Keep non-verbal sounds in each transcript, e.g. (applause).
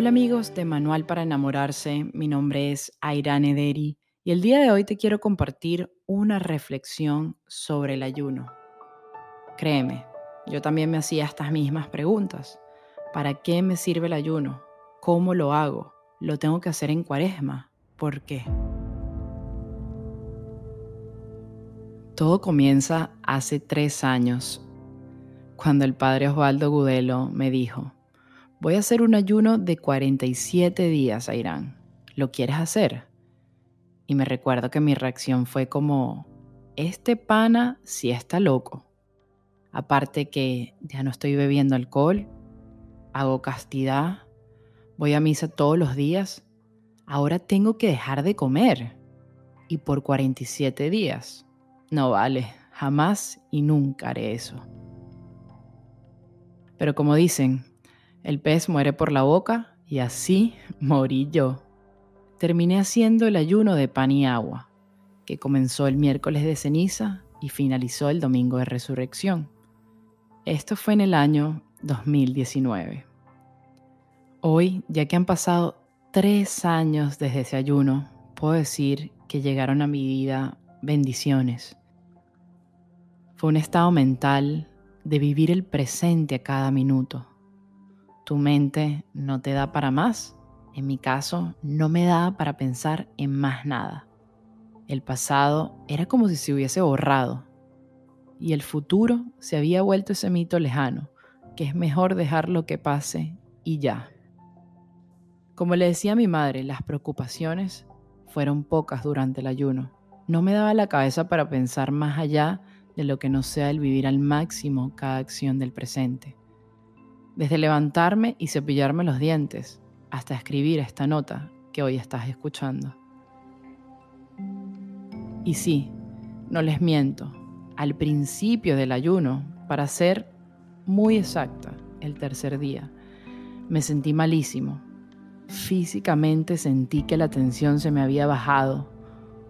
Hola amigos de Manual para Enamorarse, mi nombre es Airane Deri y el día de hoy te quiero compartir una reflexión sobre el ayuno. Créeme, yo también me hacía estas mismas preguntas. ¿Para qué me sirve el ayuno? ¿Cómo lo hago? ¿Lo tengo que hacer en cuaresma? ¿Por qué? Todo comienza hace tres años, cuando el padre Osvaldo Gudelo me dijo, voy a hacer un ayuno de 47 días a Irán. ¿Lo quieres hacer? Y me recuerdo que mi reacción fue como, este pana sí está loco. Aparte que ya no estoy bebiendo alcohol, hago castidad, voy a misa todos los días, ahora tengo que dejar de comer. Y por 47 días. No vale, jamás y nunca haré eso. Pero como dicen, el pez muere por la boca y así morí yo. Terminé haciendo el ayuno de pan y agua, que comenzó el miércoles de ceniza y finalizó el domingo de resurrección. Esto fue en el año 2019. Hoy, ya que han pasado tres años desde ese ayuno, puedo decir que llegaron a mi vida bendiciones. Fue un estado mental de vivir el presente a cada minuto. Tu mente no te da para más. En mi caso, no me da para pensar en más nada. El pasado era como si se hubiese borrado y el futuro se había vuelto ese mito lejano, que es mejor dejarlo que pase y ya. Como le decía a mi madre, las preocupaciones fueron pocas durante el ayuno. No me daba la cabeza para pensar más allá de lo que no sea el vivir al máximo cada acción del presente. Desde levantarme y cepillarme los dientes hasta escribir esta nota que hoy estás escuchando. Y sí, no les miento, al principio del ayuno, para ser muy exacta, el tercer día, me sentí malísimo. Físicamente sentí que la tensión se me había bajado,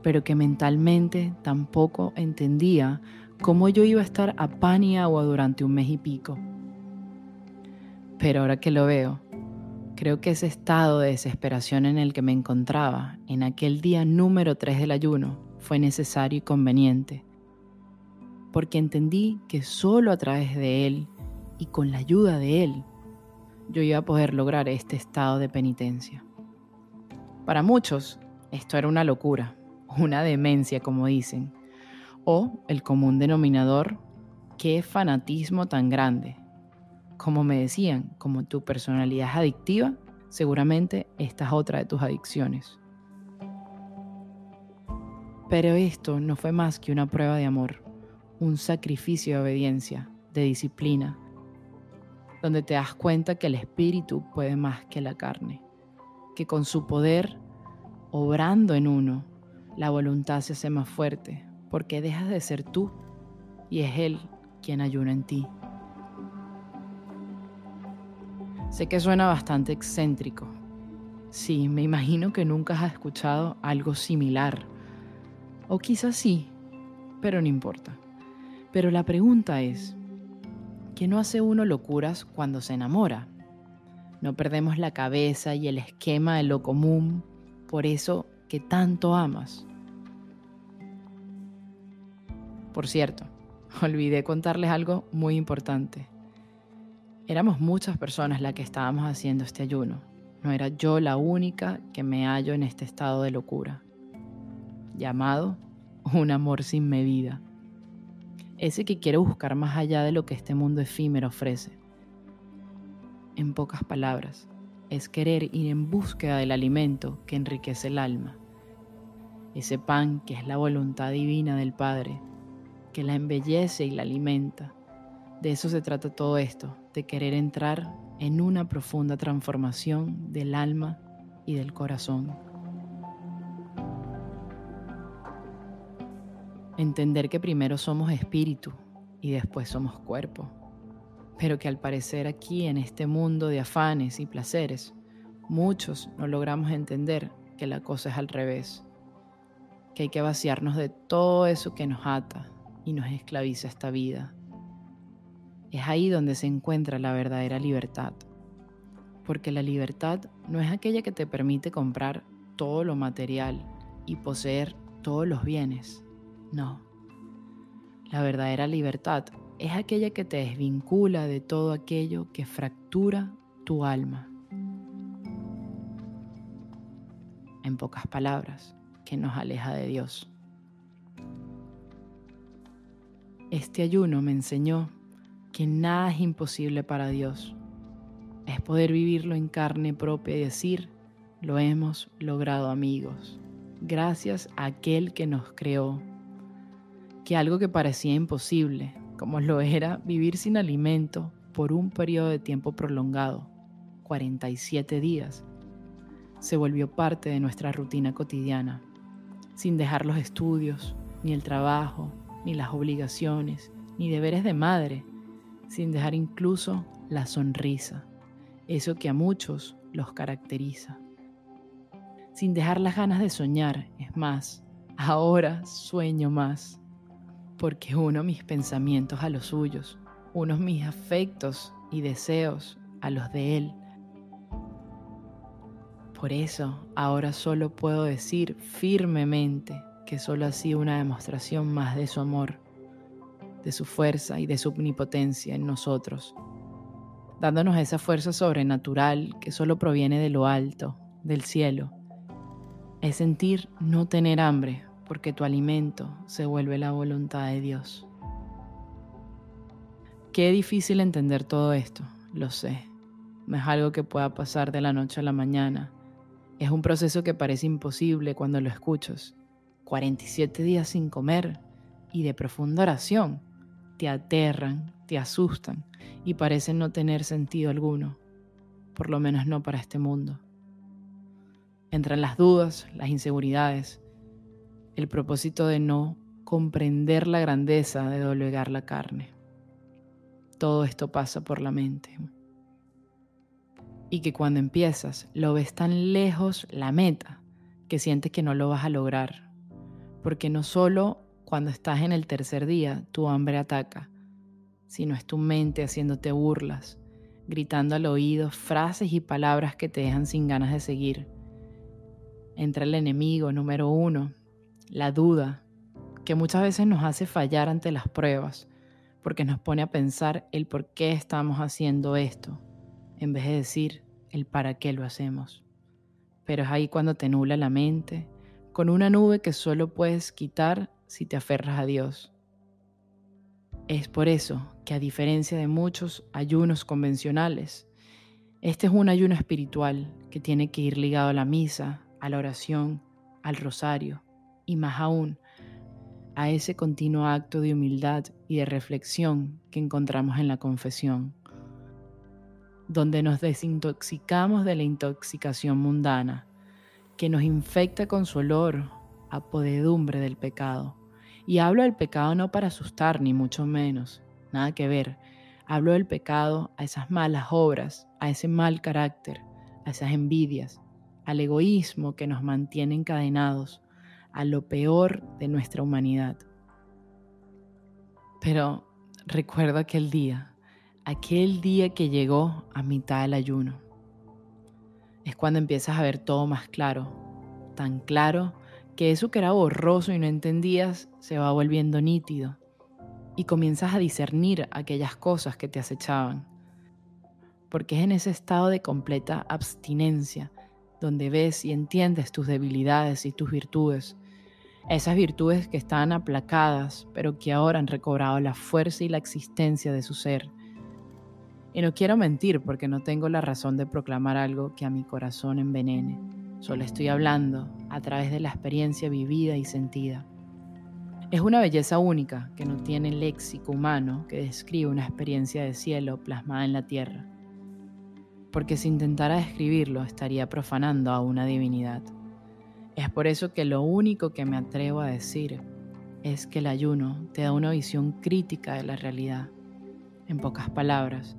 pero que mentalmente tampoco entendía cómo yo iba a estar a pan y agua durante un mes y pico. Pero ahora que lo veo, creo que ese estado de desesperación en el que me encontraba en aquel día número 3 del ayuno fue necesario y conveniente porque entendí que solo a través de Él y con la ayuda de Él yo iba a poder lograr este estado de penitencia. Para muchos, esto era una locura, una demencia, como dicen, o el común denominador, qué fanatismo tan grande. Como me decían, como tu personalidad es adictiva, seguramente esta es otra de tus adicciones. Pero esto no fue más que una prueba de amor un sacrificio de obediencia, de disciplina, donde te das cuenta que el espíritu puede más que la carne, que con su poder, obrando en uno, la voluntad se hace más fuerte, porque dejas de ser tú y es Él quien ayuna en ti. Sé que suena bastante excéntrico. Sí, me imagino que nunca has escuchado algo similar. O quizás sí, pero no importa. Pero la pregunta es, ¿qué no hace uno locuras cuando se enamora? No perdemos la cabeza y el esquema de lo común por eso que tanto amas. Por cierto, (laughs) olvidé contarles algo muy importante. Éramos muchas personas las que estábamos haciendo este ayuno. No era yo la única que me hallo en este estado de locura, llamado un amor sin medida ese que quiere buscar más allá de lo que este mundo efímero ofrece. En pocas palabras, es querer ir en búsqueda del alimento que enriquece el alma, ese pan que es la voluntad divina del Padre, que la embellece y la alimenta. De eso se trata todo esto, de querer entrar en una profunda transformación del alma y del corazón. Entender que primero somos espíritu y después somos cuerpo, pero que al parecer aquí en este mundo de afanes y placeres, muchos no logramos entender que la cosa es al revés, que hay que vaciarnos de todo eso que nos ata y nos esclaviza esta vida. Es ahí donde se encuentra la verdadera libertad. porque la libertad no es aquella que te permite comprar todo lo material y poseer todos los bienes. No. La verdadera libertad es aquella que te desvincula de todo aquello que fractura tu alma. En pocas palabras, que nos aleja de Dios. Este ayuno me enseñó que nada es imposible para Dios. Es poder vivirlo en carne propia y decir, lo hemos logrado amigos, gracias a aquel que nos creó. Que algo que parecía imposible, como lo era vivir sin alimento por un periodo de tiempo prolongado, 47 días, se volvió parte de nuestra rutina cotidiana, sin dejar los estudios, ni el trabajo, ni las obligaciones, ni deberes de madre, sin dejar incluso la sonrisa, eso que a muchos los caracteriza. Sin dejar las ganas de soñar, es más, ahora sueño más, porque uno mis pensamientos a los suyos, uno mis afectos y deseos a los de él. Por eso ahora solo puedo decir firmemente que solo ha sido una demostración más de su amor, de su fuerza y de su omnipotencia en nosotros, dándonos esa fuerza sobrenatural que solo proviene de lo alto, del cielo. Es sentir no tener hambre, porque tu alimento se vuelve la voluntad de Dios. Qué difícil entender todo esto, lo sé. No es algo que pueda pasar de la noche a la mañana. Es un proceso que parece imposible cuando lo escuchas 47 días sin comer y de profunda oración te aterran, te asustan y parecen no tener sentido alguno, por lo menos no para este mundo. Entran las dudas, las inseguridades, el propósito de no comprender la grandeza de doblegar la carne. Todo esto pasa por la mente. Y que cuando empiezas lo ves tan lejos la meta que sientes que no lo vas a lograr porque no solo cuando estás en el tercer día tu hambre ataca, sino es tu mente haciéndote burlas, gritando al oído frases y palabras que te dejan sin ganas de seguir. Entra el enemigo número uno, la duda, que muchas veces nos hace fallar ante las pruebas, porque nos pone a pensar el por qué estamos haciendo esto, en vez de decir el para qué lo hacemos. Pero es ahí cuando te nula la mente, con una nube que solo puedes quitar si te aferras a Dios. Es por eso que a diferencia de muchos ayunos convencionales, este es un ayuno espiritual que tiene que ir ligado a la misa, a la oración, al rosario y más aún a ese continuo acto de humildad y de reflexión que encontramos en la confesión, donde nos desintoxicamos de la intoxicación mundana que nos infecta con su olor a podedumbre del pecado. Y hablo del pecado no para asustar, ni mucho menos, nada que ver. Hablo del pecado a esas malas obras, a ese mal carácter, a esas envidias, al egoísmo que nos mantiene encadenados, a lo peor de nuestra humanidad. Pero recuerdo aquel día, aquel día que llegó a mitad del ayuno es cuando empiezas a ver todo más claro, tan claro que eso que era borroso y no entendías se va volviendo nítido y comienzas a discernir aquellas cosas que te acechaban. Porque es en ese estado de completa abstinencia donde ves y entiendes tus debilidades y tus virtudes, esas virtudes que estaban aplacadas, pero que ahora han recobrado la fuerza y la existencia de su ser y no quiero mentir porque no tengo la razón de proclamar algo que a mi corazón envenene. Solo estoy hablando a través de la experiencia vivida y sentida. Es una belleza única que no tiene léxico humano que describe una experiencia de cielo plasmada en la tierra. Porque si intentara describirlo estaría profanando a una divinidad. Es por eso que lo único que me atrevo a decir es que el ayuno te da una visión crítica de la realidad. En pocas palabras,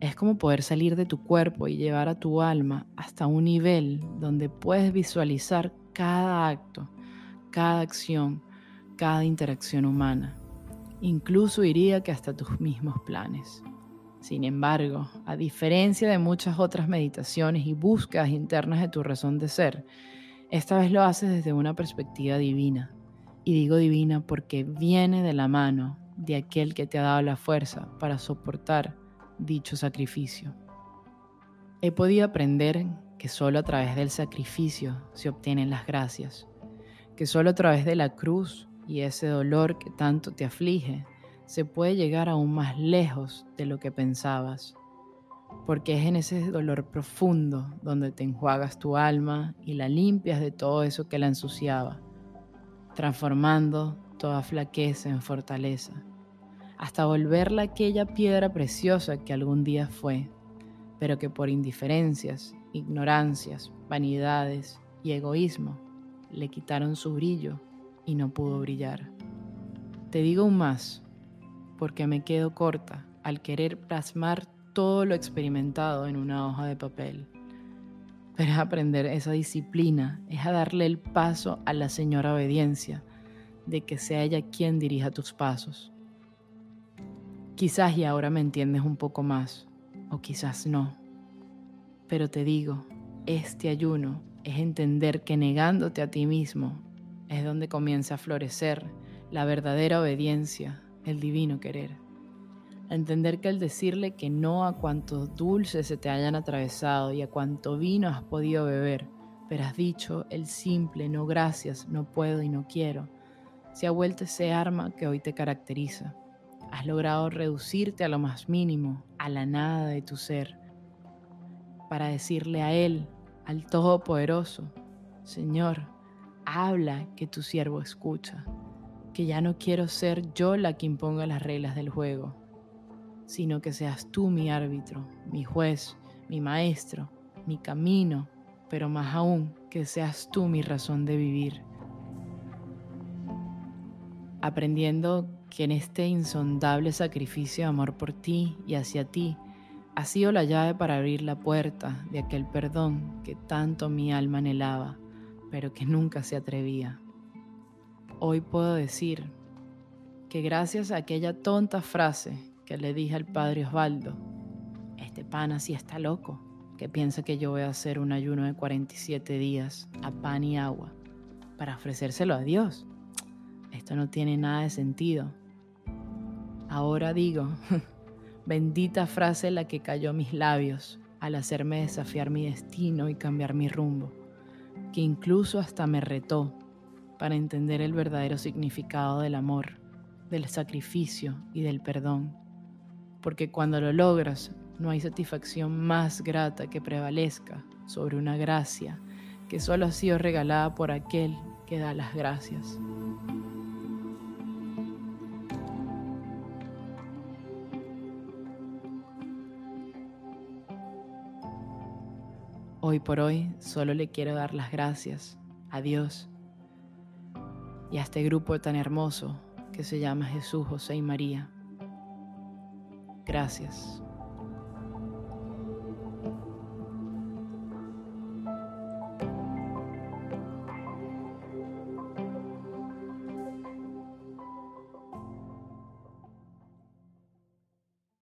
es como poder salir de tu cuerpo y llevar a tu alma hasta un nivel donde puedes visualizar cada acto, cada acción, cada interacción humana. Incluso iría que hasta tus mismos planes. Sin embargo, a diferencia de muchas otras meditaciones y búsquedas internas de tu razón de ser, esta vez lo haces desde una perspectiva divina. Y digo divina porque viene de la mano de aquel que te ha dado la fuerza para soportar dicho sacrificio. He podido aprender que solo a través del sacrificio se obtienen las gracias, que solo a través de la cruz y ese dolor que tanto te aflige se puede llegar aún más lejos de lo que pensabas, porque es en ese dolor profundo donde te enjuagas tu alma y la limpias de todo eso que la ensuciaba, transformando toda flaqueza en fortaleza, hasta volverla aquella piedra preciosa que algún día fue, pero que por indiferencias, ignorancias, vanidades y egoísmo le quitaron su brillo y no pudo brillar. Te digo un más, porque me quedo corta al querer plasmar todo lo experimentado en una hoja de papel. Pero aprender esa disciplina, es a darle el paso a la señora obediencia, de que sea ella quien dirija tus pasos. Quizás y ahora me entiendes un poco más, o quizás no. Pero te digo, este ayuno es entender que negándote a ti mismo es donde comienza a florecer la verdadera obediencia el divino querer. entender que al decirle que no a cuantos dulces se te hayan atravesado y a cuánto vino has podido beber, pero has dicho el simple no gracias, no puedo y no quiero, se ha vuelto ese arma que hoy te caracteriza. Has logrado reducirte a lo más mínimo, a la nada de tu ser, para decirle a Él, al Todopoderoso, Señor, habla que tu siervo escucha que ya no quiero ser yo la que imponga las reglas del juego, sino que seas tú mi árbitro, mi juez, mi maestro, mi camino, pero más aún que seas tú mi razón de vivir. Aprendiendo que en este insondable sacrificio de amor por ti y hacia ti, ha sido la llave para abrir la puerta de aquel perdón que tanto mi alma anhelaba, pero que nunca se atrevía. Hoy puedo decir que gracias a aquella tonta frase que le dije al padre Osvaldo, este pan así está loco, que piensa que yo voy a hacer un ayuno de 47 días a pan y agua para ofrecérselo a Dios. Esto no tiene nada de sentido. Ahora digo, (laughs) bendita frase la que cayó mis labios al hacerme desafiar mi destino y cambiar mi rumbo, que incluso hasta me retó para entender el verdadero significado del amor, del sacrificio y del perdón. Porque cuando lo logras, no hay satisfacción más grata que prevalezca sobre una gracia que solo ha sido regalada por aquel que da las gracias. Hoy por hoy solo le quiero dar las gracias a Dios y a este grupo tan hermoso que se llama Jesús, José y María. Gracias.